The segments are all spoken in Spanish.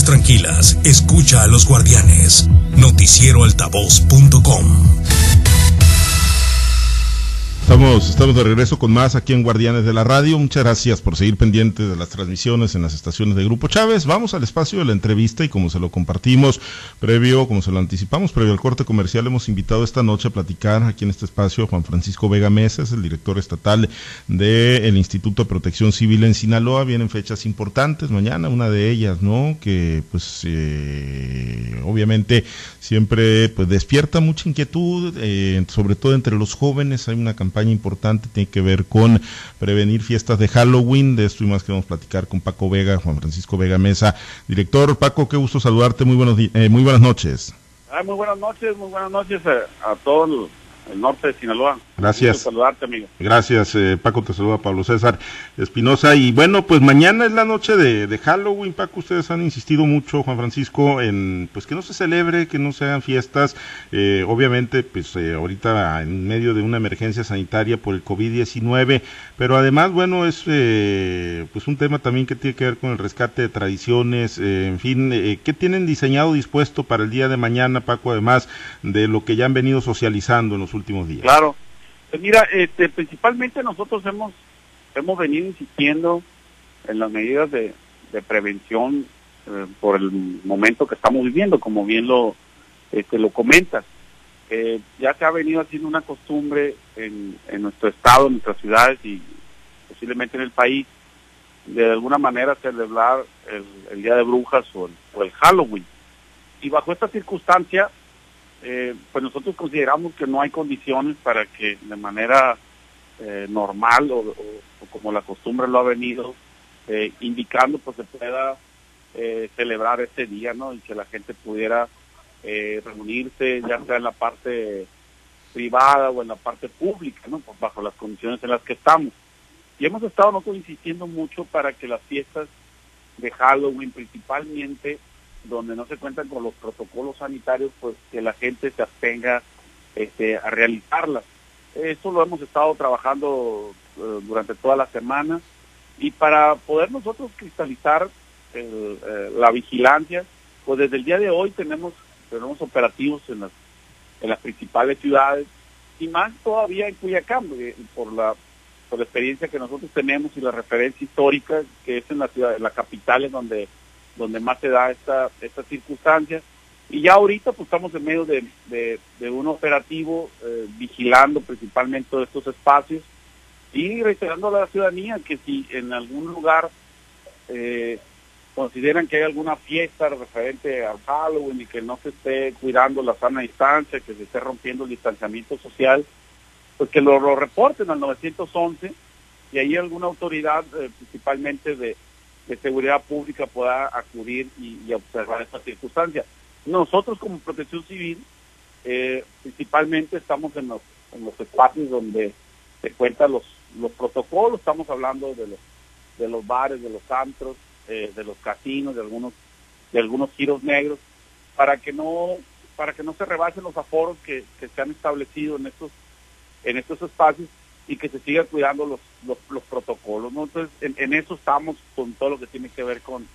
tranquilas, escucha a los guardianes. Noticieroaltavoz.com. Estamos, estamos de regreso con más aquí en Guardianes de la Radio. Muchas gracias por seguir pendientes de las transmisiones en las estaciones de Grupo Chávez. Vamos al espacio de la entrevista y como se lo compartimos previo, como se lo anticipamos, previo al corte comercial, hemos invitado esta noche a platicar aquí en este espacio a Juan Francisco Vega Mesa, es el director estatal del Instituto de Protección Civil en Sinaloa. Vienen fechas importantes mañana, una de ellas, ¿no? Que pues eh, obviamente siempre pues despierta mucha inquietud, eh, sobre todo entre los jóvenes. Hay una campaña importante, tiene que ver con prevenir fiestas de Halloween. De esto y más queremos platicar con Paco Vega, Juan Francisco Vega Mesa. Director, Paco, qué gusto saludarte. Muy, buenos eh, muy buenas noches. muy buenas noches, muy buenas noches a, todos el norte de Sinaloa. Gracias. saludarte, amigo. Gracias, eh, Paco, te saluda Pablo César Espinosa. Y bueno, pues mañana es la noche de, Halloween, Paco. Ustedes han insistido mucho, Juan Francisco, en pues que no se celebre, que no se hagan fiestas. Eh, obviamente, pues eh, ahorita en medio de una emergencia sanitaria por el COVID-19, pero además, bueno, es pues un tema también que tiene que ver con el rescate de tradiciones. en fin, ¿qué tienen diseñado, dispuesto para el día de mañana, Paco, además de lo que ya han venido socializando en los últimos días? Claro. Pues mira, este, principalmente nosotros hemos, hemos venido insistiendo en las medidas de, prevención eh, por el momento que estamos viviendo, como bien lo, este, lo comentas. Eh, ya se ha venido haciendo una costumbre en, en nuestro estado, en nuestras ciudades y posiblemente en el país, de alguna manera celebrar el, el Día de Brujas o el, o el Halloween. Y bajo esta circunstancia, eh, pues nosotros consideramos que no hay condiciones para que de manera eh, normal o, como la costumbre lo ha venido eh, indicando, pues se pueda celebrar este día, ¿no? Y que la gente pudiera reunirse, ya sea en la parte privada o en la parte pública, ¿no? Pues bajo las condiciones en las que estamos. Y hemos estado nosotros insistiendo mucho para que las fiestas de Halloween principalmente donde no se cuentan con los protocolos sanitarios, pues que la gente se abstenga este, a realizarlas. Eso lo hemos estado trabajando eh, durante toda la semana y para poder nosotros cristalizar eh, la vigilancia, pues desde el día de hoy tenemos tenemos operativos en las en las principales ciudades y más todavía en Cuyacán por la por la experiencia que nosotros tenemos y la referencia histórica que es en la ciudad en la capital en donde donde más se da esta, esta circunstancia. Y ya ahorita pues estamos en medio de, de, un operativo eh, vigilando principalmente estos espacios y reiterando a la ciudadanía que si en algún lugar eh, consideran que hay alguna fiesta referente al Halloween y que no se esté cuidando la sana distancia, que se esté rompiendo el distanciamiento social, pues que lo, lo reporten al 911 y ahí alguna autoridad, eh, principalmente de, de seguridad pública pueda acudir y, observar esta circunstancia. Nosotros como protección civil, eh, principalmente estamos en los, en los espacios donde se cuentan los, los protocolos, estamos hablando de los, de los bares, de los antros, eh, de los casinos, de algunos, de algunos giros negros, para que no, para que no se rebasen los aforos que, que se han establecido en estos, en estos espacios y que se siga cuidando los, los, protocolos. ¿no? Entonces, en, eso estamos con todo lo que tiene que ver con,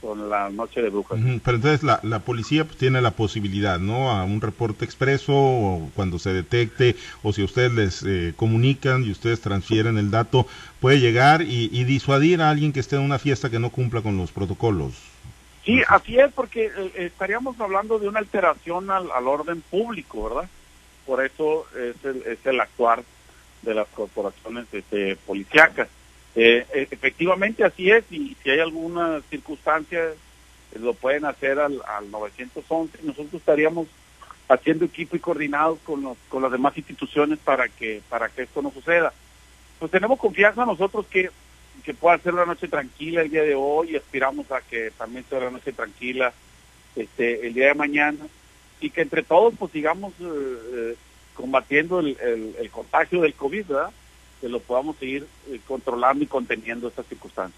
con la noche de brujas. Pero entonces la, la policía pues, tiene la posibilidad, ¿no? A un reporte expreso o cuando se detecte o si ustedes les eh, comunican y ustedes transfieren el dato, puede llegar y, disuadir a alguien que esté en una fiesta que no cumpla con los protocolos. Sí, así es, porque eh, estaríamos hablando de una alteración al, al orden público, ¿verdad? Por eso es el, es el actuar de las corporaciones este, policíacas. Eh, e, efectivamente así es y si hay alguna circunstancia eh, lo pueden hacer al, al 911 nosotros estaríamos haciendo equipo y coordinados con, los, con las demás instituciones para que para que esto no suceda pues tenemos confianza nosotros que que pueda ser una noche tranquila el día de hoy y aspiramos a que también sea una noche tranquila este el día de mañana y que entre todos pues sigamos eh, combatiendo el, el, contagio del COVID, ¿verdad? que lo podamos seguir eh, controlando y conteniendo estas circunstancias.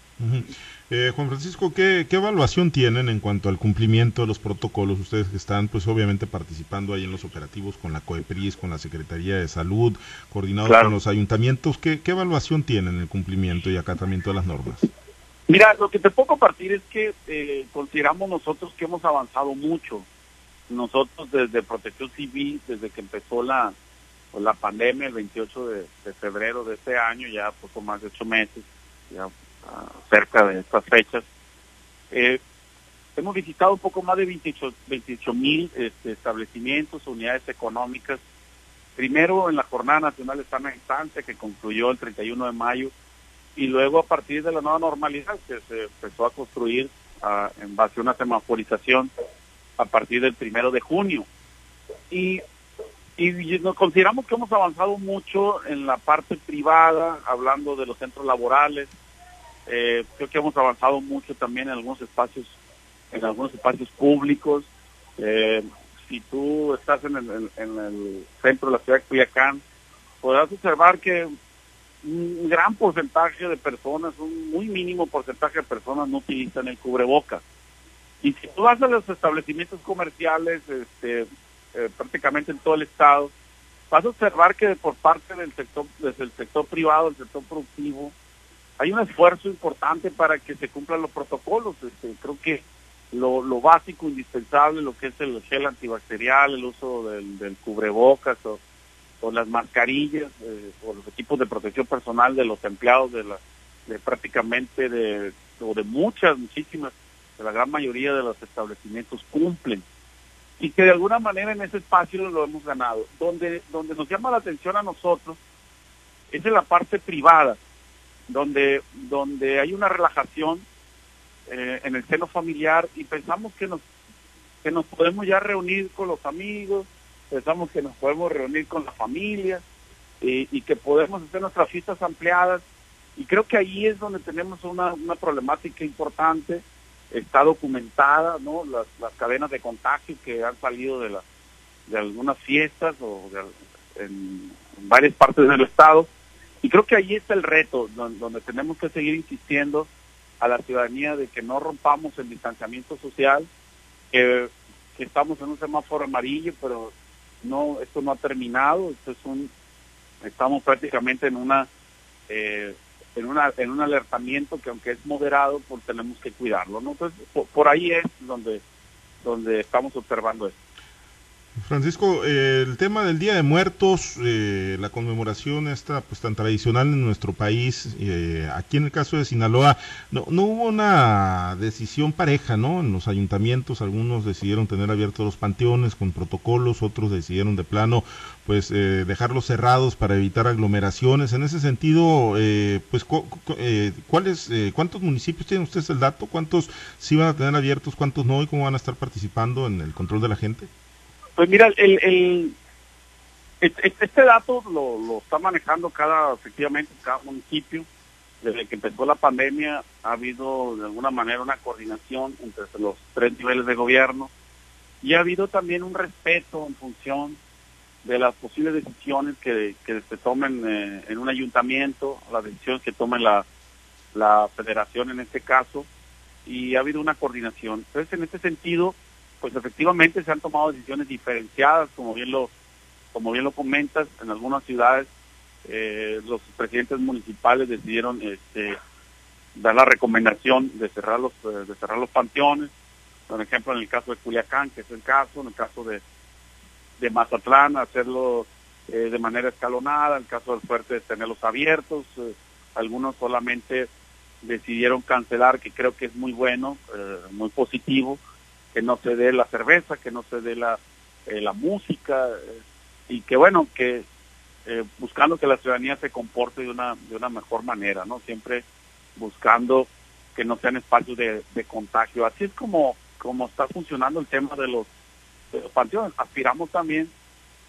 eh, Juan Francisco, ¿qué, ¿qué, evaluación tienen en cuanto al cumplimiento de los protocolos? Ustedes que están, pues obviamente participando ahí en los operativos con la COEPRIS, con la Secretaría de Salud, coordinados con los ayuntamientos, ¿qué, ¿qué evaluación tienen en el cumplimiento y acatamiento de las normas? Mira, lo que te puedo compartir es que eh, consideramos nosotros que hemos avanzado mucho. Nosotros desde Protección Civil, desde que empezó la, pues, la pandemia el 28 de, febrero de este año, ya poco más de ocho meses, ya ah, cerca de estas fechas, eh, hemos visitado un poco más de 28 mil este, establecimientos, unidades económicas. Primero en la Jornada Nacional de Sana Instancia, que concluyó el 31 de mayo, y luego a partir de la nueva normalidad que se empezó a construir ah, en base a una semaforización a partir del primero de junio. Y, y nos consideramos que hemos avanzado mucho en la parte privada, hablando de los centros laborales. Eh, creo que hemos avanzado mucho también en algunos espacios, en algunos espacios públicos. Eh, si tú estás en el, en el centro de la ciudad de Culiacán, podrás observar que un gran porcentaje de personas, un muy mínimo porcentaje de personas no utilizan el cubreboca. Y si tú vas a los establecimientos comerciales, este, eh, prácticamente en todo el estado, vas a observar que por parte del sector, desde el sector privado, el sector productivo, hay un esfuerzo importante para que se cumplan los protocolos. Este, creo que lo, básico, indispensable, lo que es el gel antibacterial, el uso del, cubrebocas o o las mascarillas eh, o los equipos de protección personal de los empleados de, la, de prácticamente de, o de muchas, muchísimas, de la gran mayoría de los establecimientos cumplen y que de alguna manera en ese espacio lo hemos ganado. Donde, donde nos llama la atención a nosotros es en la parte privada, donde, donde hay una relajación eh, en el seno familiar y pensamos que nos, que nos podemos ya reunir con los amigos, pensamos que nos podemos reunir con la familia y que podemos hacer nuestras fiestas ampliadas. Y creo que ahí es donde tenemos una, una problemática importante, está documentada, ¿no? Las, las cadenas de contagio que han salido de, la, de algunas fiestas o en, varias partes del estado. Y creo que ahí está el reto, donde, donde tenemos que seguir insistiendo a la ciudadanía de que no rompamos el distanciamiento social, que, que estamos en un semáforo amarillo, pero no, esto no ha terminado, esto es un, estamos prácticamente en una, eh, en una, en un alertamiento que aunque es moderado, pues tenemos que cuidarlo, ¿no? Entonces, por, ahí es donde, donde estamos observando esto. Francisco, el tema del Día de Muertos, eh, la conmemoración esta pues tan tradicional en nuestro país, eh, aquí en el caso de Sinaloa, no, no hubo una decisión pareja, ¿no? En los ayuntamientos algunos decidieron tener abiertos los panteones con protocolos, otros decidieron de plano pues eh, dejarlos cerrados para evitar aglomeraciones. En ese sentido, pues ¿cuáles, ¿cuántos municipios tienen ustedes el dato? ¿Cuántos sí van a tener abiertos, cuántos no y cómo van a estar participando en el control de la gente? Pues mira, el, el, este dato lo, lo está manejando cada, efectivamente, cada municipio. Desde que empezó la pandemia ha habido de alguna manera una coordinación entre los tres niveles de gobierno y ha habido también un respeto en función de las posibles decisiones que, que se tomen eh, en un ayuntamiento, las decisiones que tome la, la federación en este caso, y ha habido una coordinación. Entonces, en este sentido, pues efectivamente se han tomado decisiones diferenciadas, como bien lo, como bien lo comentas, en algunas ciudades eh, los presidentes municipales decidieron este, dar la recomendación de cerrar los, eh, de cerrar los panteones, por ejemplo en el caso de Culiacán, que es el caso, en el caso de, de Mazatlán, hacerlo eh, de manera escalonada, en el caso del fuerte tenerlos abiertos, algunos solamente decidieron cancelar, que creo que es muy bueno, muy positivo, que no se dé la cerveza, que no se dé la, eh, la música eh, y que bueno, que eh, buscando que la ciudadanía se comporte de una, de una mejor manera, ¿no? Siempre buscando que no sean espacios de, de contagio. Así es como, como está funcionando el tema de los, panteones. Aspiramos también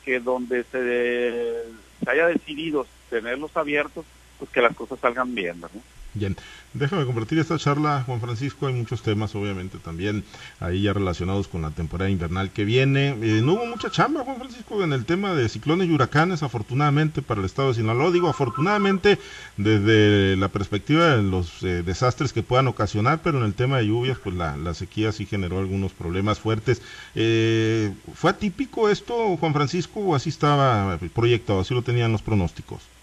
que donde se, se haya decidido tenerlos abiertos, pues que las cosas salgan bien, ¿no? Bien, déjame compartir esta charla, Juan Francisco. Hay muchos temas, obviamente, también ahí ya relacionados con la temporada invernal que viene. Eh, no hubo mucha chamba, Juan Francisco, en el tema de ciclones y huracanes, afortunadamente, para el estado de Sinaloa. Digo, afortunadamente, desde la perspectiva de los eh, desastres que puedan ocasionar, pero en el tema de lluvias, pues la, sequía sí generó algunos problemas fuertes. Eh, ¿Fue atípico esto, Juan Francisco, o así estaba proyectado, así lo tenían los pronósticos?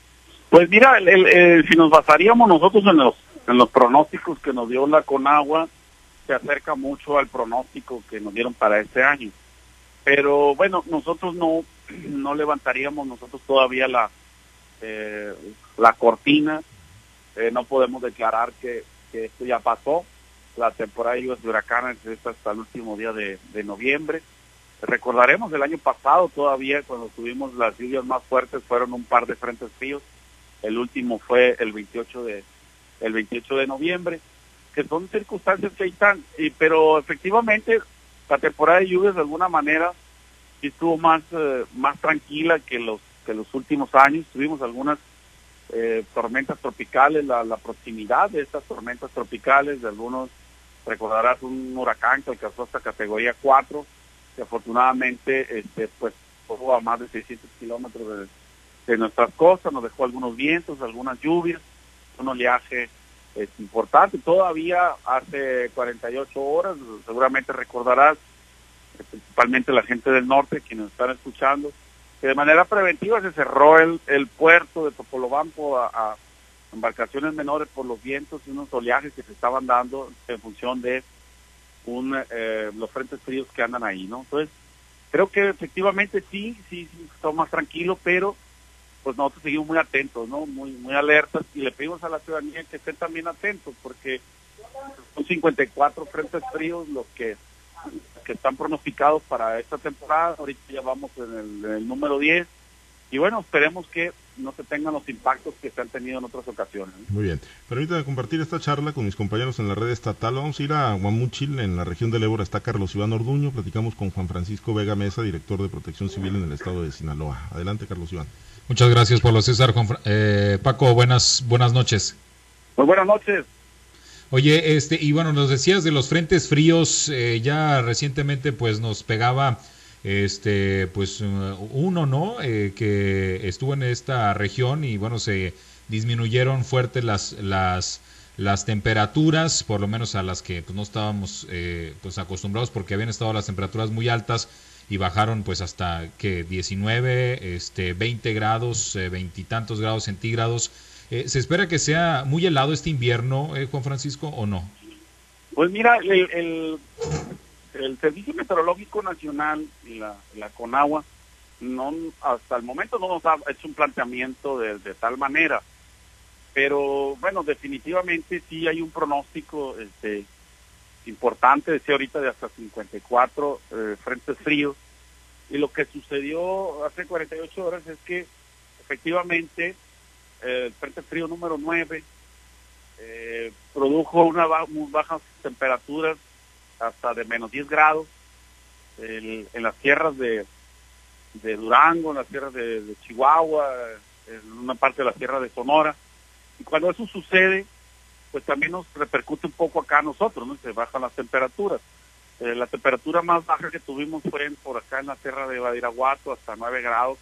Pues mira, el, si nos basaríamos nosotros en los en los pronósticos que nos dio la Conagua se acerca mucho al pronóstico que nos dieron para este año. Pero bueno, nosotros no, no levantaríamos nosotros todavía la, eh, la cortina, eh, no podemos declarar que, esto ya pasó. La temporada de de huracanes es hasta el último día de noviembre. Recordaremos el año pasado todavía cuando tuvimos las lluvias más fuertes fueron un par de frentes fríos. El último fue el 28 de el 28 de noviembre, que son circunstancias que están, y, pero efectivamente la temporada de lluvias de alguna manera estuvo más eh, más tranquila que los que los últimos años. Tuvimos algunas eh, tormentas tropicales, la, la proximidad de estas tormentas tropicales, de algunos, recordarás un huracán que alcanzó hasta categoría 4, que afortunadamente este pues a más de 600 kilómetros de, de nuestras costas, nos dejó algunos vientos, algunas lluvias, un oleaje es importante. Todavía hace 48 horas, seguramente recordarás, principalmente la gente del norte, quienes están escuchando, que de manera preventiva se cerró el, el puerto de Topolobampo a, embarcaciones menores por los vientos y unos oleajes que se estaban dando en función de un, eh, los frentes fríos que andan ahí, ¿no? Entonces, creo que efectivamente sí, sí, sí, está más tranquilo, pero pues nosotros seguimos muy atentos, ¿no? Muy, muy alertas y le pedimos a la ciudadanía que estén también atentos porque son 54 frentes fríos los que, que están pronosticados para esta temporada. Ahorita ya vamos en el, número 10 y bueno, esperemos que no se tengan los impactos que se han tenido en otras ocasiones. Muy bien. Permítame compartir esta charla con mis compañeros en la red estatal. Vamos a ir a Guamúchil, en la región del Ébora. Está Carlos Iván Orduño. Platicamos con Juan Francisco Vega Mesa, director de Protección Civil en el estado de Sinaloa. Adelante, Carlos Iván. Muchas gracias, Pablo César. Eh, Paco, buenas, buenas noches. Pues buenas noches. Oye, este, y bueno, nos decías de los frentes fríos, eh, ya recientemente pues nos pegaba este pues uno no eh, que estuvo en esta región y bueno se disminuyeron fuerte las las las temperaturas por lo menos a las que pues, no estábamos eh, pues acostumbrados porque habían estado las temperaturas muy altas y bajaron pues hasta que 19 este 20 grados eh, grados centígrados. Eh, se espera que sea muy helado este invierno eh, Juan Francisco o no pues mira el, el el Servicio Meteorológico Nacional y la, la CONAGUA no, hasta el momento no nos ha hecho un planteamiento de, de, tal manera. Pero bueno, definitivamente sí hay un pronóstico este, importante, decía ahorita, de hasta 54 eh, frentes fríos. Y lo que sucedió hace 48 horas es que efectivamente eh, el frente frío número 9 eh, produjo una ba bajas temperaturas hasta de menos 10 grados en las tierras de, de Durango, en las tierras de, de, Chihuahua, en una parte de la tierra de Sonora. Y cuando eso sucede, pues también nos repercute un poco acá a nosotros, ¿no? Se bajan las temperaturas. Eh, la temperatura más baja que tuvimos fue en, por acá en la tierra de Badiraguato, hasta 9 grados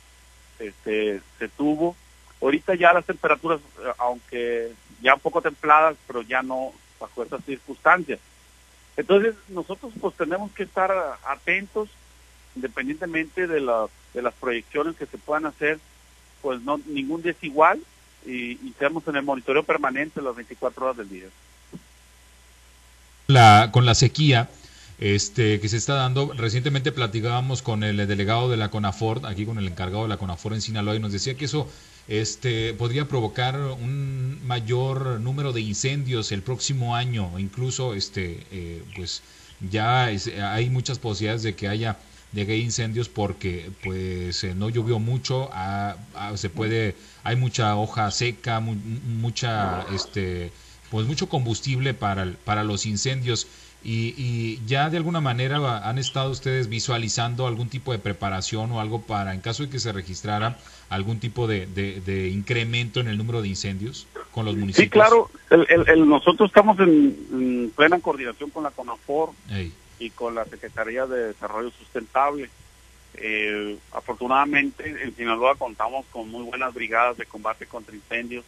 este, se tuvo. Ahorita ya las temperaturas, aunque ya un poco templadas, pero ya no bajo esas circunstancias. Entonces nosotros pues tenemos que estar atentos, independientemente de, la, de las proyecciones que se puedan hacer, pues no ningún día es igual y, y estamos en el monitoreo permanente las 24 horas del día. La, con la sequía este, que se está dando, recientemente platicábamos con el delegado de la CONAFOR, aquí con el encargado de la CONAFOR en Sinaloa, y nos decía que eso este, podría provocar un mayor número de incendios el próximo año, incluso este, eh, pues ya es, hay muchas posibilidades de que haya de que hay incendios porque pues eh, no llovió mucho, a, a, se puede, hay mucha hoja seca, mu mucha este pues mucho combustible para, para los incendios. Y, y, ya de alguna manera han estado ustedes visualizando algún tipo de preparación o algo para, en caso de que se registrara algún tipo de, de, de incremento en el número de incendios con los municipios. Sí, claro. El, el, el, nosotros estamos en, en, plena coordinación con la CONAFOR Ey. Y con la Secretaría de Desarrollo Sustentable. Eh, afortunadamente en Sinaloa contamos con muy buenas brigadas de combate contra incendios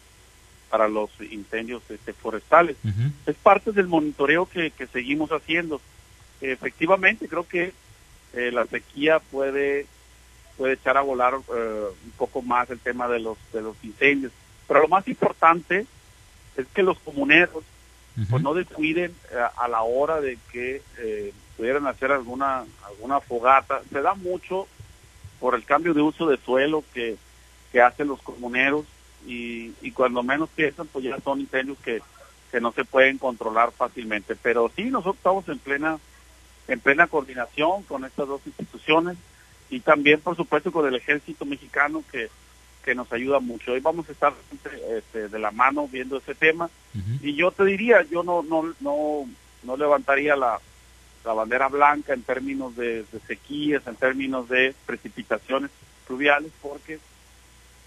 para los incendios este, forestales. Uh -huh. Es parte del monitoreo que, que seguimos haciendo. Efectivamente, creo que eh, la sequía puede puede echar a volar eh, un poco más el tema de los de los incendios. Pero lo más importante es que los comuneros pues no descuiden eh, a, la hora de que eh, pudieran hacer alguna alguna fogata. Se da mucho por el cambio de uso de suelo que, que hacen los comuneros y, y cuando menos piensan pues ya son incendios que, que no se pueden controlar fácilmente. Pero sí, nosotros estamos en plena en plena coordinación con estas dos instituciones y también por supuesto con el ejército mexicano que que nos ayuda mucho. Hoy vamos a estar este, de la mano viendo ese tema y yo te diría, yo no no no no levantaría la, la bandera blanca en términos de, sequías, en términos de precipitaciones pluviales, porque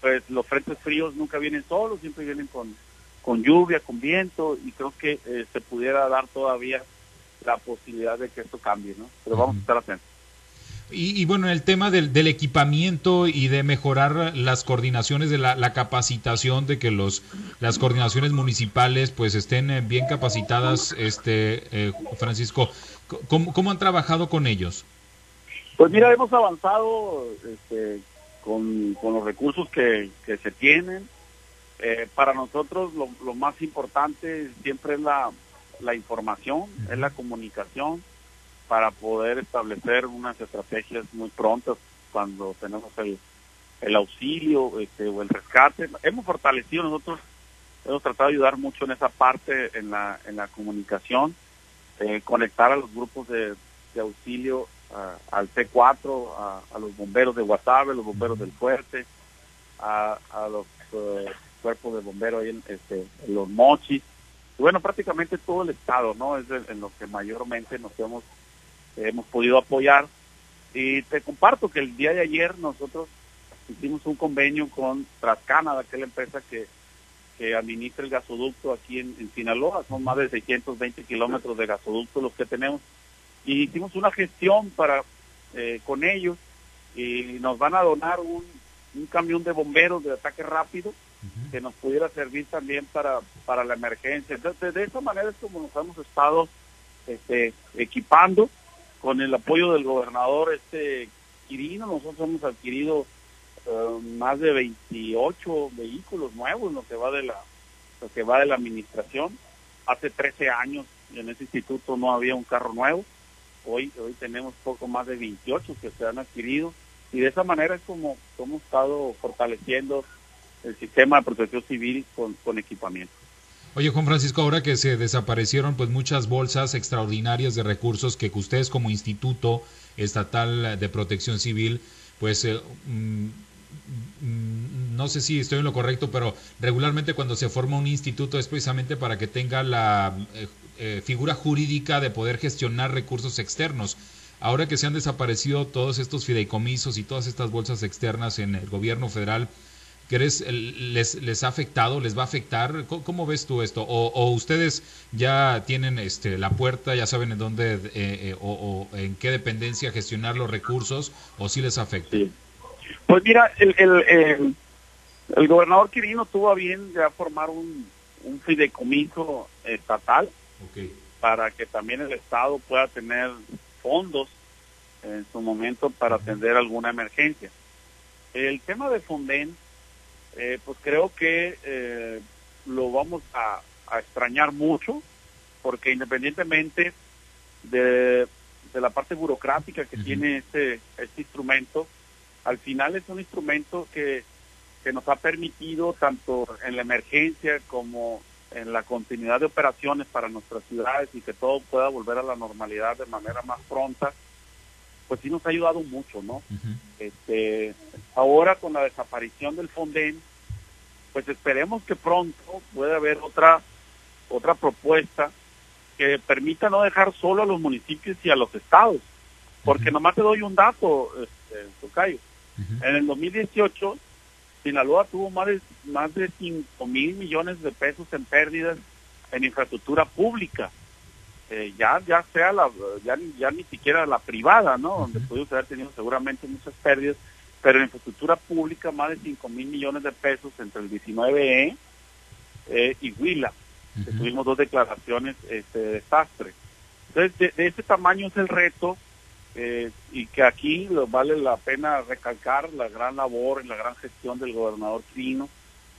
pues los frentes fríos nunca vienen solos, siempre vienen con, con lluvia, con viento, y creo que eh, se pudiera dar todavía la posibilidad de que esto cambie, ¿no? Pero vamos a estar atentos. Y, bueno, el tema del, del, equipamiento y de mejorar las coordinaciones de la, capacitación, de que los las coordinaciones municipales pues estén eh, bien capacitadas, este eh, Francisco, ¿cómo, ¿cómo, han trabajado con ellos? Pues mira, hemos avanzado este, con, con, los recursos que, que se tienen. Eh, para nosotros lo, lo, más importante siempre es la, la información, es la comunicación para poder establecer unas estrategias muy prontas cuando tenemos el, el auxilio este, o el rescate. Hemos fortalecido nosotros, hemos tratado de ayudar mucho en esa parte, en la, en la comunicación, eh, conectar a los grupos de, de auxilio al C4, a, los bomberos de Guasave, los bomberos del Fuerte, a, a los eh, cuerpos de bomberos ahí en, este, los mochis. Y bueno, prácticamente todo el estado, ¿no? Es en lo que mayormente nos hemos hemos podido apoyar. Y te comparto que el día de ayer nosotros hicimos un convenio con Trascanada, que es la empresa que, que administra el gasoducto aquí en, Sinaloa. Son más de 620 kilómetros de gasoducto los que tenemos. Y hicimos una gestión para eh, con ellos y nos van a donar un, un camión de bomberos de ataque rápido que nos pudiera servir también para, para la emergencia. Entonces, de esa manera es como nos hemos estado este, equipando con el apoyo del gobernador este Quirino, nosotros hemos adquirido eh, más de 28 vehículos nuevos, lo que va de la lo que va de la administración. Hace 13 años en ese instituto no había un carro nuevo. Hoy hoy tenemos poco más de 28 que se han adquirido y de esa manera es como hemos estado fortaleciendo el sistema de protección civil con, con equipamiento. Oye, Juan Francisco, ahora que se desaparecieron pues muchas bolsas extraordinarias de recursos que ustedes como Instituto Estatal de Protección Civil, pues eh, mm, mm, no sé si estoy en lo correcto, pero regularmente cuando se forma un instituto es precisamente para que tenga la eh, eh, figura jurídica de poder gestionar recursos externos. Ahora que se han desaparecido todos estos fideicomisos y todas estas bolsas externas en el gobierno federal, ¿Crees les, les ha afectado, les va a afectar? ¿Cómo, ves tú esto? O, ustedes ya tienen este, la puerta, ya saben en dónde eh, eh, o, en qué dependencia gestionar los recursos o si les afecta? Pues mira, el, el, el, gobernador Quirino tuvo a bien ya formar un, un fideicomiso estatal para que también el Estado pueda tener fondos en su momento para atender alguna emergencia. El tema de Fonden eh, pues creo que eh, lo vamos a, extrañar mucho, porque independientemente de, la parte burocrática que tiene este, este instrumento, al final es un instrumento que, que nos ha permitido, tanto en la emergencia como en la continuidad de operaciones para nuestras ciudades y que todo pueda volver a la normalidad de manera más pronta, pues sí nos ha ayudado mucho, ¿no? este, ahora con la desaparición del Fonden, pues esperemos que pronto pueda haber otra otra propuesta que permita no dejar solo a los municipios y a los estados, porque nomás te doy un dato, este, Tocayo. En el 2018, Sinaloa tuvo más de, más de 5 mil millones de pesos en pérdidas en infraestructura pública. Eh, ya ya sea la ya, ya ni siquiera la privada, ¿no? Donde pudimos haber tenido seguramente muchas pérdidas, pero en infraestructura pública más de 5 mil millones de pesos entre el 19E eh, y Huila. Tuvimos dos declaraciones este, de desastre. Entonces, de, ese tamaño es el reto eh, y que aquí vale la pena recalcar la gran labor y la gran gestión del gobernador Trino,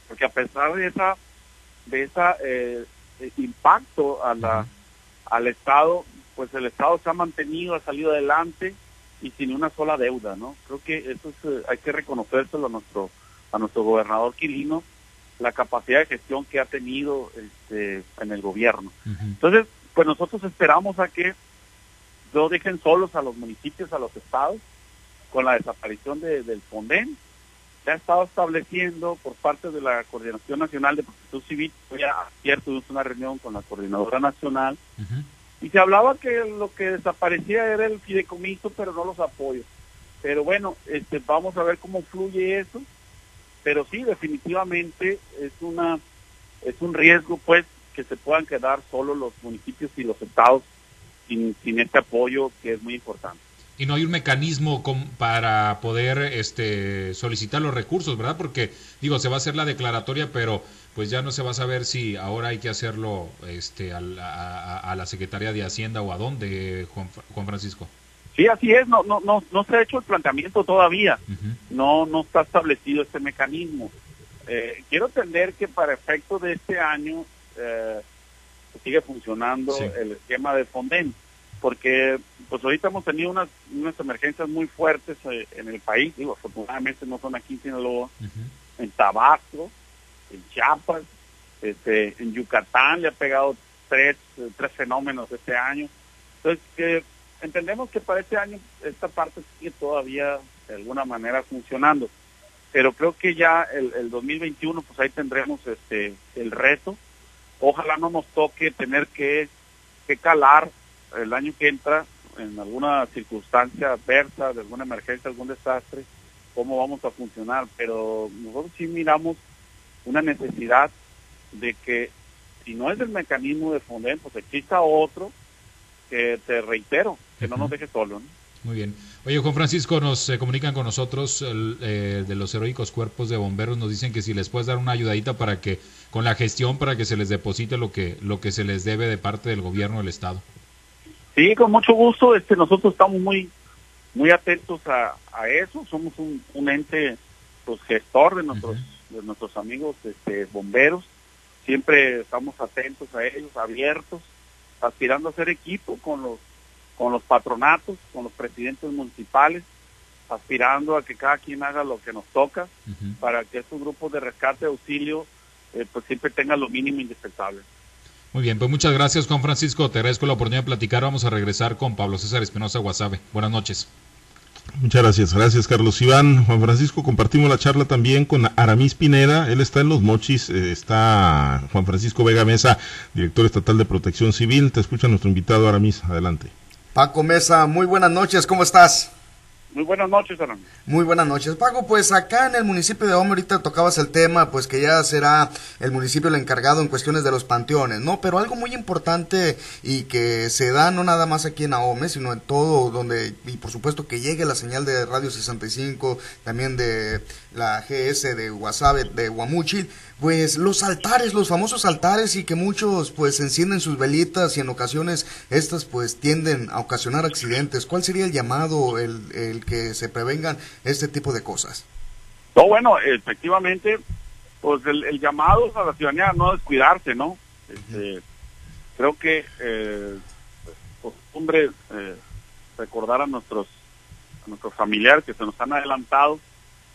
porque a pesar de esa de esa eh, impacto a la, al Estado, pues el Estado se ha mantenido, ha salido adelante y sin una sola deuda, ¿no? Creo que eso es, eh, hay que reconocérselo a nuestro, a nuestro gobernador Quirino, la capacidad de gestión que ha tenido este, en el gobierno. Entonces, pues nosotros esperamos a que no dejen solos a los municipios, a los estados, con la desaparición de, del FONDEN. Se ha estado estableciendo por parte de la Coordinación Nacional de Protección Civil, ya ayer tuvimos una reunión con la Coordinadora Nacional, y se hablaba que lo que desaparecía era el fideicomiso, pero no los apoyos. Pero bueno, este, vamos a ver cómo fluye eso. Pero sí, definitivamente es una es un riesgo, pues, que se puedan quedar solo los municipios y los estados sin, sin este apoyo que es muy importante. Y no hay un mecanismo para poder este, solicitar los recursos, ¿verdad? Porque, digo, se va a hacer la declaratoria, pero pues ya no se va a saber si ahora hay que hacerlo este, a, la Secretaría de Hacienda o a dónde, Juan, Juan Francisco. Sí, así es, no, no, no, no se ha hecho el planteamiento todavía, no, no está establecido este mecanismo. Eh, quiero entender que para efecto de este año eh, sigue funcionando el esquema de Fonden, porque pues ahorita hemos tenido unas, unas emergencias muy fuertes eh, en el país, digo, afortunadamente no son aquí en Sinaloa, en Tabasco, en Chiapas, este, en Yucatán le ha pegado tres, tres fenómenos este año. Entonces, que entendemos que para este año esta parte sigue todavía de alguna manera funcionando, pero creo que ya el, el 2021, pues ahí tendremos este el reto. Ojalá no nos toque tener que, que calar el año que entra en alguna circunstancia adversa, de alguna emergencia, algún desastre, cómo vamos a funcionar, pero nosotros sí miramos una necesidad de que si no es el mecanismo de Fonden, pues exista otro que te reitero, que no nos deje solo. Muy bien. Oye, Juan Francisco, nos eh, comunican con nosotros eh, de los heroicos cuerpos de bomberos, nos dicen que si les puedes dar una ayudadita para que, con la gestión, para que se les deposite lo que, lo que se les debe de parte del gobierno del Estado. Sí, con mucho gusto. Este, nosotros estamos muy, muy atentos a, a eso. Somos un, un ente, pues, gestor de nuestros, de nuestros amigos, este, bomberos. Siempre estamos atentos a ellos, abiertos, aspirando a ser equipo con los, con los patronatos, con los presidentes municipales, aspirando a que cada quien haga lo que nos toca para que estos grupos de rescate, auxilio, eh, pues siempre tengan lo mínimo indispensable. Muy bien, pues muchas gracias Juan Francisco, te agradezco la oportunidad de platicar, vamos a regresar con Pablo César Espinosa Guasave. Buenas noches. Muchas gracias, gracias Carlos Iván. Juan Francisco, compartimos la charla también con Aramis Pineda, él está en Los Mochis, eh, está Juan Francisco Vega Mesa, director estatal de Protección Civil. Te escucha nuestro invitado Aramis, adelante. Paco Mesa, muy buenas noches, ¿cómo estás? Muy buenas noches, Alan. Muy buenas noches, Paco. Pues acá en el municipio de Ome, ahorita tocabas el tema, pues que ya será el municipio el encargado en cuestiones de los panteones, ¿no? Pero algo muy importante y que se da no nada más aquí en Ahome, sino en todo donde, y por supuesto que llegue la señal de Radio 65, también de la GS de Guasave, de Guamuchil, pues los altares, los famosos altares y que muchos pues encienden sus velitas y en ocasiones estas pues tienden a ocasionar accidentes. ¿Cuál sería el llamado, el, el que se prevengan este tipo de cosas? No, bueno, efectivamente, pues el, llamado a la ciudadanía no descuidarse, ¿no? Este, creo que eh, costumbre eh, recordar a nuestros a nuestros familiares que se nos han adelantado,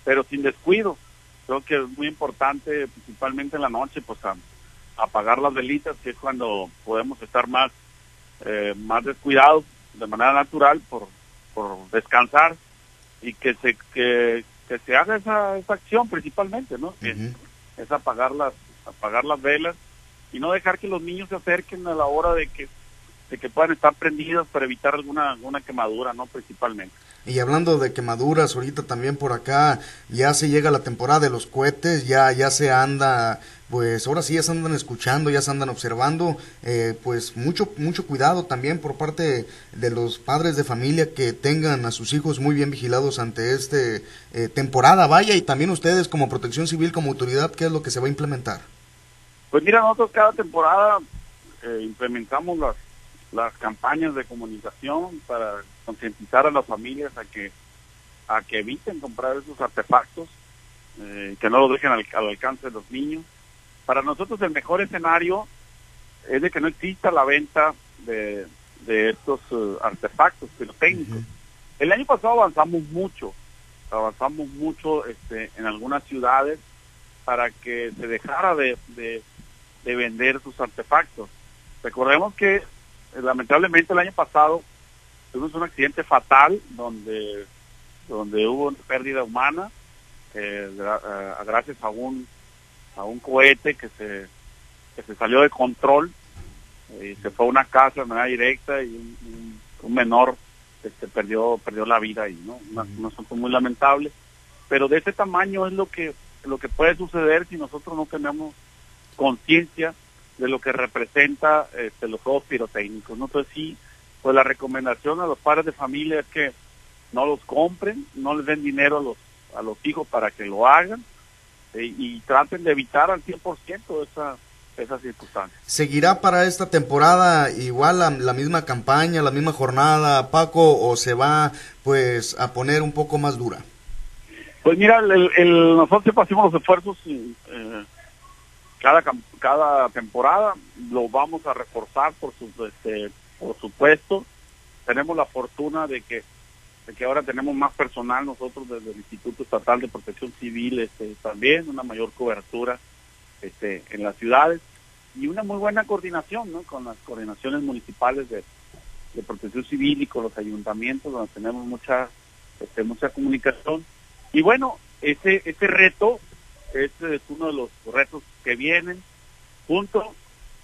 pero sin descuido. Creo que es muy importante, principalmente en la noche, pues apagar las velitas, que es cuando podemos estar más eh, más descuidados de manera natural por, por descansar y que se que, que se haga esa, esa acción principalmente, ¿no? Es apagar las apagar las velas y no dejar que los niños se acerquen a la hora de que de que puedan estar prendidas para evitar alguna alguna quemadura, ¿no? Principalmente. Y hablando de quemaduras, ahorita también por acá ya se llega la temporada de los cohetes, ya ya se anda pues ahora sí ya se andan escuchando, ya se andan observando, eh, pues mucho, mucho cuidado también por parte de los padres de familia que tengan a sus hijos muy bien vigilados ante este eh, temporada, vaya, y también ustedes como protección civil, como autoridad, ¿qué es lo que se va a implementar? Pues mira, nosotros cada temporada eh, implementamos las, las campañas de comunicación para concientizar a las familias a que, a que eviten comprar esos artefactos, que no los dejen al alcance de los niños Para nosotros el mejor escenario es de que no exista la venta de, de estos uh, artefactos pirotécnicos. El año pasado avanzamos mucho, avanzamos mucho este, en algunas ciudades para que se dejara de, de, de vender sus artefactos. Recordemos que eh, lamentablemente el año pasado tuvimos un accidente fatal donde donde hubo una pérdida humana eh, eh, gracias a un a un cohete que se que se salió de control y se fue a una casa de manera directa y un menor este perdió perdió la vida ahí no una, un asunto muy lamentable. Pero de ese tamaño es lo que lo que puede suceder si nosotros no tenemos conciencia de lo que representa este, los juegos pirotécnicos no entonces sí pues la recomendación a los padres de familia es que no los compren no les den dinero a los a los hijos para que lo hagan eh, y traten de evitar al 100% esa esa circunstancia ¿Seguirá para esta temporada igual la, la misma campaña, la misma jornada, Paco, o se va pues a poner un poco más dura? Pues mira, el, nosotros siempre hacemos los esfuerzos eh, cada cada temporada, lo vamos a reforzar por su, este, por supuesto. Tenemos la fortuna de que de que ahora tenemos más personal nosotros desde el Instituto Estatal de Protección Civil este, también, una mayor cobertura este, en las ciudades y una muy buena coordinación ¿no? con las coordinaciones municipales de, de protección civil y con los ayuntamientos donde tenemos mucha este, mucha comunicación y bueno ese ese reto ese es uno de los retos que vienen junto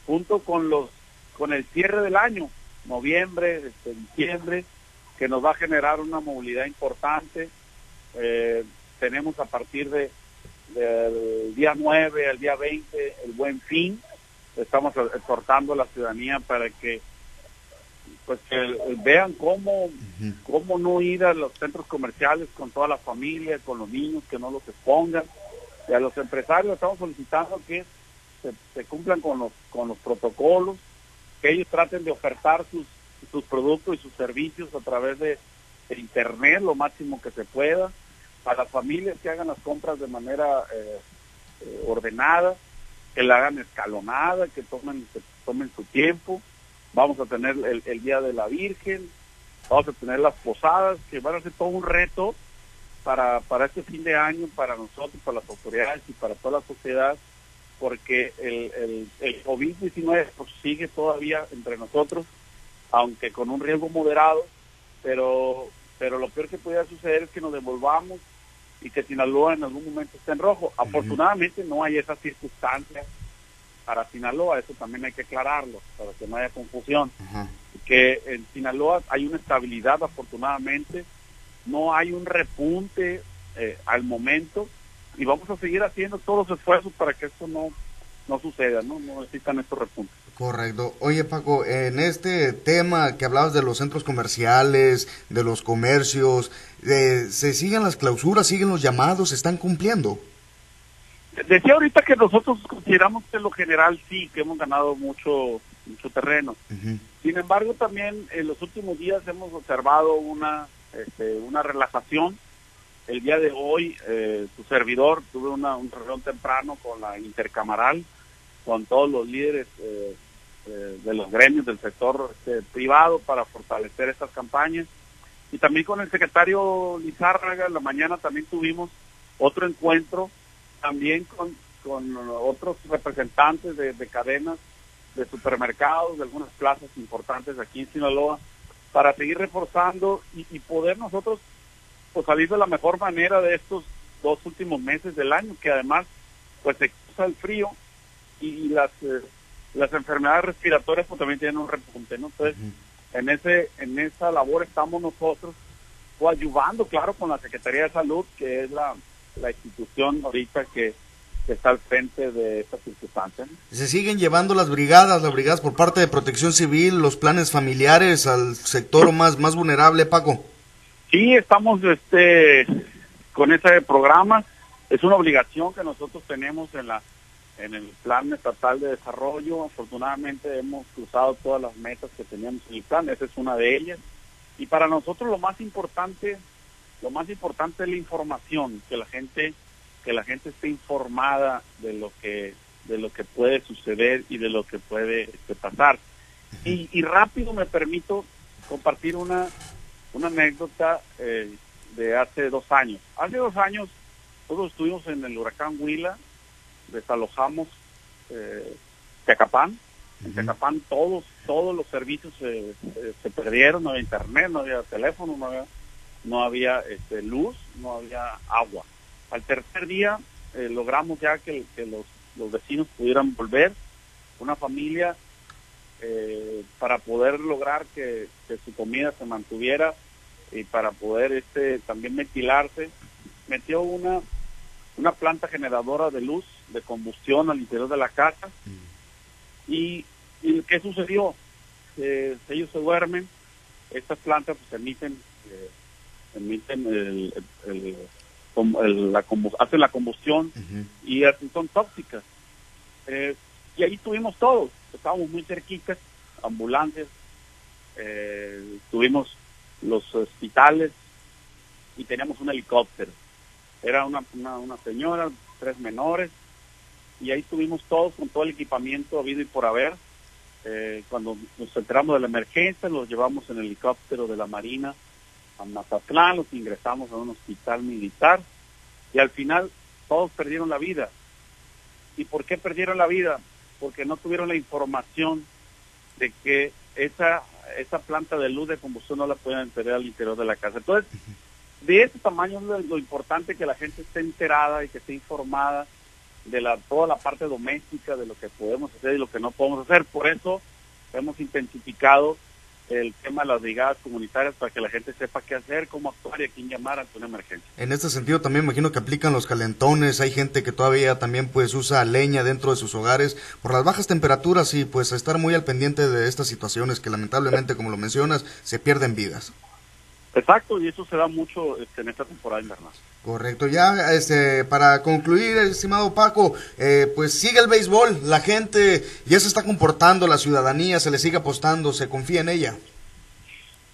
junto con los con el cierre del año noviembre este, diciembre que nos va a generar una movilidad importante. Eh, tenemos a partir de del día 9 al día 20 el buen fin. Estamos exhortando a la ciudadanía para que pues que vean cómo cómo no ir a los centros comerciales con toda la familia, con los niños, que no los expongan. Y a los empresarios estamos solicitando que se, se cumplan con los con los protocolos, que ellos traten de ofertar sus sus productos y sus servicios a través de, internet lo máximo que se pueda, para las familias que hagan las compras de manera eh, eh, ordenada, que la hagan escalonada, que tomen que tomen su tiempo. Vamos a tener el, el día de la Virgen, vamos a tener las posadas, que van a ser todo un reto para, para este fin de año, para nosotros, para las autoridades y para toda la sociedad, porque el, el, el COVID-19 pues, sigue todavía entre nosotros, aunque con un riesgo moderado, pero, pero lo peor que pudiera suceder es que nos devolvamos y que Sinaloa en algún momento esté en rojo. Afortunadamente no hay esas circunstancias para Sinaloa, eso también hay que aclararlo, para que no haya confusión. Que en Sinaloa hay una estabilidad, afortunadamente, no hay un repunte eh, al momento y vamos a seguir haciendo todos los esfuerzos para que esto no, no suceda, ¿no? no existan estos repuntes. Correcto. Oye Paco, en este tema que hablabas de los centros comerciales, de los comercios, eh, ¿se siguen las clausuras, siguen los llamados, se están cumpliendo? Decía ahorita que nosotros consideramos que en lo general sí, que hemos ganado mucho, mucho terreno. Sin embargo, también en los últimos días hemos observado una, este, una relajación. El día de hoy, eh, tu servidor, tuve una, un reunión temprano con la intercamaral, con todos los líderes eh, eh, de los gremios del sector este, privado para fortalecer estas campañas. Y también con el secretario Lizárraga, en la mañana también tuvimos otro encuentro, también con, con otros representantes de, de cadenas de supermercados, de algunas plazas importantes aquí en Sinaloa, para seguir reforzando y, y poder nosotros pues, salir de la mejor manera de estos dos últimos meses del año, que además pues se cruza el frío y las eh, las enfermedades respiratorias pues también tienen un repunte, ¿no? Entonces, en ese en esa labor estamos nosotros ayudando, claro, con la Secretaría de Salud, que es la, la institución ahorita que, que está al frente de estas circunstancias. ¿no? Se siguen llevando las brigadas, las brigadas por parte de Protección Civil, los planes familiares al sector más más vulnerable, Paco. Sí, estamos este con ese programa. Es una obligación que nosotros tenemos en la en el plan estatal de desarrollo. Afortunadamente hemos cruzado todas las metas que teníamos en el plan. Esa es una de ellas. Y para nosotros lo más importante, lo más importante es la información, que la gente que la gente esté informada de lo que de lo que puede suceder y de lo que puede este, pasar. Y, y, rápido me permito compartir una, una anécdota eh, de hace dos años. Hace dos años todos estuvimos en el huracán Huila, desalojamos eh, Tecapán. En Tecapán todos, todos los servicios se, se perdieron, no había internet, no había teléfono, no había, no había este, luz, no había agua. Al tercer día eh, logramos ya que, que los, los, vecinos pudieran volver, una familia eh, para poder lograr que, que, su comida se mantuviera y para poder este también ventilarse, metió una, una planta generadora de luz de combustión al interior de la casa. Y, y ¿qué sucedió? Eh, ellos se duermen, estas plantas pues, emiten, eh, emiten el, el, el, la hacen la combustión y son tóxicas. Eh, y ahí tuvimos todos, estábamos muy cerquitas, ambulancias, tuvimos los hospitales y teníamos un helicóptero. Era una, una, una señora, tres menores, y ahí estuvimos todos con todo el equipamiento habido y por haber. Eh, cuando nos enteramos de la emergencia, los llevamos en helicóptero de la Marina a Mazatlán, los ingresamos a un hospital militar y al final todos perdieron la vida. ¿Y por qué perdieron la vida? Porque no tuvieron la información de que esa, esa planta de luz de combustión no la pueden tener al interior de la casa. Entonces, de ese tamaño es lo importante que la gente esté enterada y que esté informada de la, toda la parte doméstica, de lo que podemos hacer y lo que no podemos hacer. Por eso hemos intensificado el tema de las brigadas comunitarias para que la gente sepa qué hacer, cómo actuar y a quién llamar ante una emergencia. En este sentido también imagino que aplican los calentones, hay gente que todavía también pues usa leña dentro de sus hogares por las bajas temperaturas y pues estar muy al pendiente de estas situaciones que lamentablemente como lo mencionas se pierden vidas. Exacto, y eso se da mucho este, en esta temporada invernal. Correcto, ya este, para concluir, estimado Paco, eh, pues sigue el béisbol, la gente ya se está comportando, la ciudadanía se le sigue apostando, se confía en ella.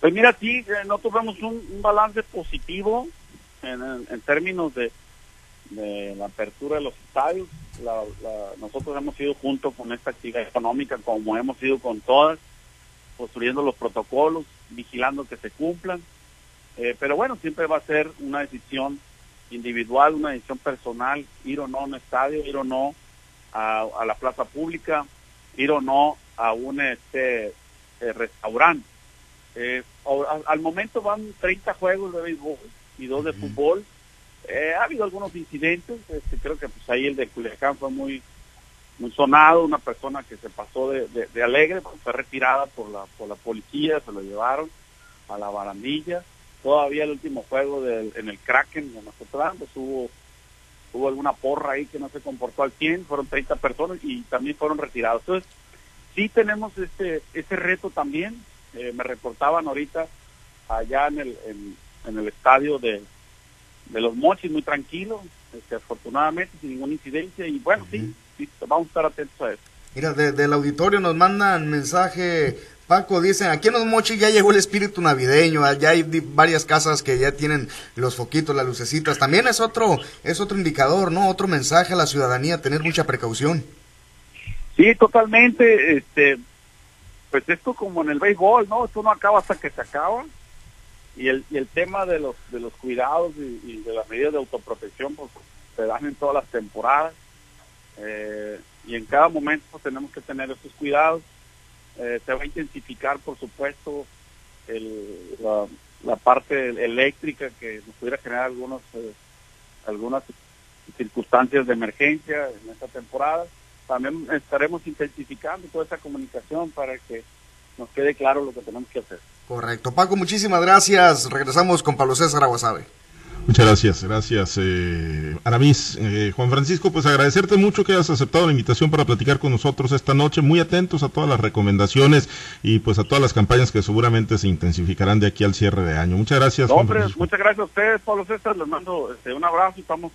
Pues mira, sí, eh, no tuvimos un, balance positivo en, en, términos de, de, la apertura de los estadios. La, nosotros hemos ido junto con esta actividad económica, como hemos ido con todas, construyendo los protocolos, vigilando que se cumplan. Eh, pero bueno, siempre va a ser una decisión individual, una decisión personal, ir o no a un estadio, ir o no a, a la plaza pública, ir o no a un este eh, restaurante. Eh, al momento van 30 juegos de béisbol y dos de fútbol. Ha habido algunos incidentes, este, creo que pues ahí el de Culiacán fue muy muy sonado, una persona que se pasó de, de, alegre, pues, fue retirada por la, por la policía, se lo llevaron a la barandilla todavía el último juego del, en el Kraken de Mazatlán, pues hubo, hubo alguna porra ahí que no se comportó al 100, fueron 30 personas y también fueron retirados. Entonces, sí tenemos este, este reto también. Eh, me reportaban ahorita allá en el, en, el estadio de, de los Mochis, muy tranquilo, este, afortunadamente, sin ninguna incidencia. Y bueno, sí, sí, vamos a estar atentos a eso. Mira, del auditorio nos mandan mensaje Paco, dicen, aquí en los mochis ya llegó el espíritu navideño, ya hay varias casas que ya tienen los foquitos, las lucecitas. También es otro, es otro indicador, ¿no? Otro mensaje a la ciudadanía, tener mucha precaución. Sí, totalmente. Este, pues esto como en el béisbol, ¿no? Esto no acaba hasta que se acaba. Y el, y el tema de los, de los cuidados y, de las medidas de autoprotección, pues se dan en todas las temporadas. Eh, y en cada momento tenemos que tener esos cuidados eh, se va a intensificar, por supuesto, el, la, parte eléctrica que nos pudiera generar algunos, eh, algunas circunstancias de emergencia en esta temporada. También estaremos intensificando toda esa comunicación para que nos quede claro lo que tenemos que hacer. Correcto. Paco, muchísimas gracias. Regresamos con Pablo César Aguasave. Muchas gracias, gracias eh, Aramis. Eh, Juan Francisco, pues agradecerte mucho que hayas aceptado la invitación para platicar con nosotros esta noche, muy atentos a todas las recomendaciones y pues a todas las campañas que seguramente se intensificarán de aquí al cierre de año. Muchas gracias. Juan Francisco. muchas gracias a ustedes, Pablo César, les mando este, un abrazo y estamos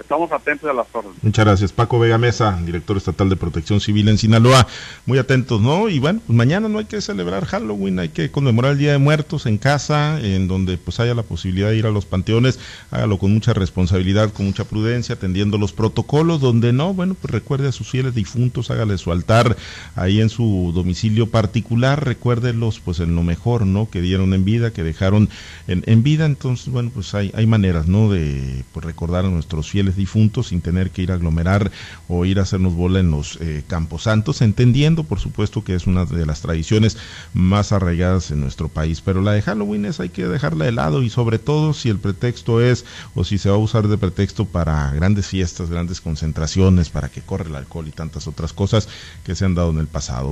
Estamos atentos a las órdenes. Muchas gracias. Paco Vega Mesa, director estatal de Protección Civil en Sinaloa. Muy atentos, ¿no? Y bueno, pues mañana no hay que celebrar Halloween, hay que conmemorar el Día de Muertos en casa, en donde pues haya la posibilidad de ir a los panteones. Hágalo con mucha responsabilidad, con mucha prudencia, atendiendo los protocolos. Donde no, bueno, pues recuerde a sus fieles difuntos, hágale su altar ahí en su domicilio particular. Recuérdelos pues en lo mejor, ¿no? Que dieron en vida, que dejaron en, vida. Entonces, bueno, pues hay, hay maneras, ¿no? De pues, recordar a nuestros fieles difuntos sin tener que ir a aglomerar o ir a hacernos bola en los eh, campos santos, entendiendo por supuesto que es una de las tradiciones más arraigadas en nuestro país, pero la de Halloween es hay que dejarla de lado y sobre todo si el pretexto es o si se va a usar de pretexto para grandes fiestas, grandes concentraciones, para que corre el alcohol y tantas otras cosas que se han dado en el pasado.